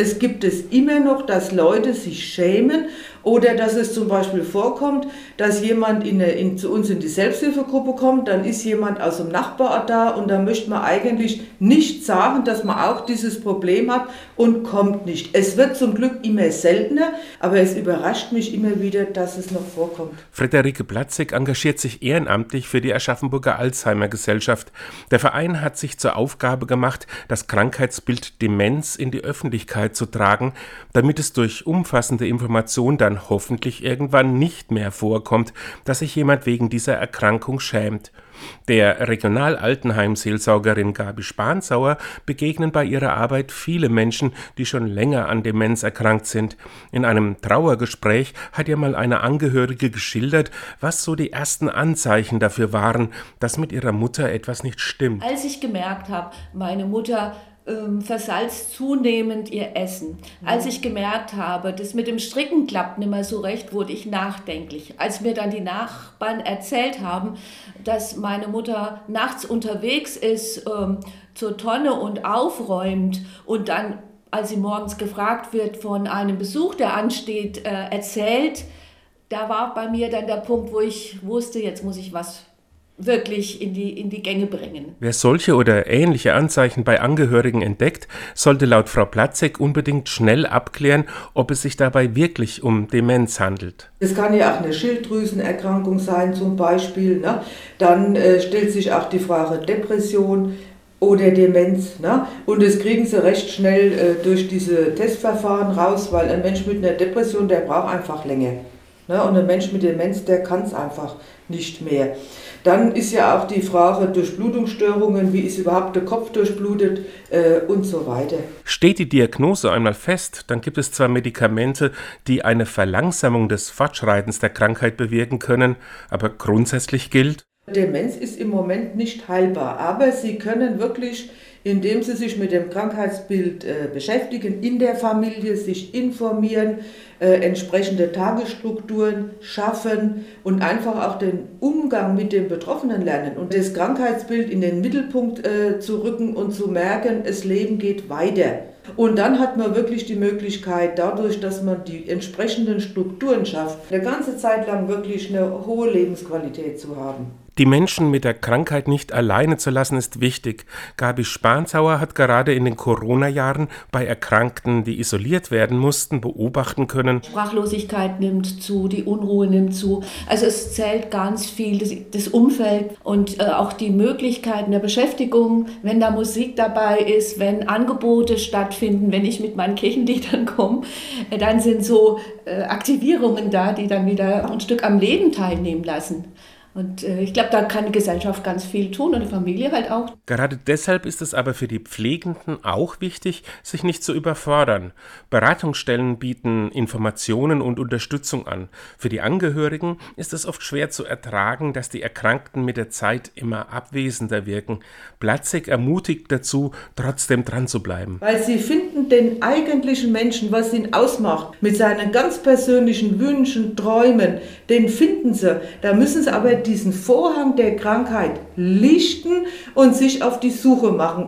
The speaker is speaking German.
Es gibt es immer noch, dass Leute sich schämen oder dass es zum Beispiel vorkommt, dass jemand in, eine, in, zu uns in die Selbsthilfegruppe kommt, dann ist jemand aus dem Nachbarort da und dann möchte man eigentlich nicht sagen, dass man auch dieses Problem hat und kommt nicht. Es wird zum Glück immer seltener, aber es überrascht mich immer wieder, dass es noch vorkommt. Friederike Platzig engagiert sich ehrenamtlich für die Aschaffenburger Alzheimer Gesellschaft. Der Verein hat sich zur Aufgabe gemacht, das Krankheitsbild Demenz in die Öffentlichkeit zu tragen, damit es durch umfassende Information dann dann hoffentlich irgendwann nicht mehr vorkommt, dass sich jemand wegen dieser Erkrankung schämt. Der Regional-Altenheim-Seelsorgerin Gabi Spansauer begegnen bei ihrer Arbeit viele Menschen, die schon länger an Demenz erkrankt sind. In einem Trauergespräch hat ihr mal eine Angehörige geschildert, was so die ersten Anzeichen dafür waren, dass mit ihrer Mutter etwas nicht stimmt. Als ich gemerkt habe, meine Mutter ähm, versalzt zunehmend ihr Essen. Mhm. Als ich gemerkt habe, das mit dem Stricken klappt nicht mehr so recht, wurde ich nachdenklich. Als mir dann die Nachbarn erzählt haben, dass meine Mutter nachts unterwegs ist ähm, zur Tonne und aufräumt und dann, als sie morgens gefragt wird von einem Besuch, der ansteht, äh, erzählt, da war bei mir dann der Punkt, wo ich wusste, jetzt muss ich was wirklich in die, in die Gänge bringen. Wer solche oder ähnliche Anzeichen bei Angehörigen entdeckt, sollte laut Frau Platzek unbedingt schnell abklären, ob es sich dabei wirklich um Demenz handelt. Es kann ja auch eine Schilddrüsenerkrankung sein zum Beispiel. Ne? Dann äh, stellt sich auch die Frage Depression oder Demenz. Ne? Und das kriegen sie recht schnell äh, durch diese Testverfahren raus, weil ein Mensch mit einer Depression, der braucht einfach länger. Ne? Und ein Mensch mit Demenz, der kann es einfach nicht mehr. Dann ist ja auch die Frage Durchblutungsstörungen, wie ist überhaupt der Kopf durchblutet äh, und so weiter. Steht die Diagnose einmal fest, dann gibt es zwar Medikamente, die eine Verlangsamung des Fortschreitens der Krankheit bewirken können, aber grundsätzlich gilt, Demenz ist im Moment nicht heilbar, aber sie können wirklich indem sie sich mit dem Krankheitsbild äh, beschäftigen, in der Familie sich informieren, äh, entsprechende Tagesstrukturen schaffen und einfach auch den Umgang mit dem Betroffenen lernen und das Krankheitsbild in den Mittelpunkt äh, zu rücken und zu merken, das Leben geht weiter. Und dann hat man wirklich die Möglichkeit, dadurch, dass man die entsprechenden Strukturen schafft, eine ganze Zeit lang wirklich eine hohe Lebensqualität zu haben. Die Menschen mit der Krankheit nicht alleine zu lassen, ist wichtig. Gabi Spanzauer hat gerade in den Corona-Jahren bei Erkrankten, die isoliert werden mussten, beobachten können. Sprachlosigkeit nimmt zu, die Unruhe nimmt zu. Also es zählt ganz viel, das, das Umfeld und äh, auch die Möglichkeiten der Beschäftigung, wenn da Musik dabei ist, wenn Angebote stattfinden, wenn ich mit meinen Kirchenliedern komme, äh, dann sind so äh, Aktivierungen da, die dann wieder ein Stück am Leben teilnehmen lassen. Und äh, ich glaube, da kann die Gesellschaft ganz viel tun und die Familie halt auch. Gerade deshalb ist es aber für die Pflegenden auch wichtig, sich nicht zu überfordern. Beratungsstellen bieten Informationen und Unterstützung an. Für die Angehörigen ist es oft schwer zu ertragen, dass die Erkrankten mit der Zeit immer abwesender wirken. Platzig ermutigt dazu, trotzdem dran zu bleiben. Weil sie finden den eigentlichen Menschen, was ihn ausmacht, mit seinen ganz persönlichen Wünschen, Träumen, den finden sie. Da müssen sie aber diesen Vorhang der Krankheit lichten und sich auf die Suche machen.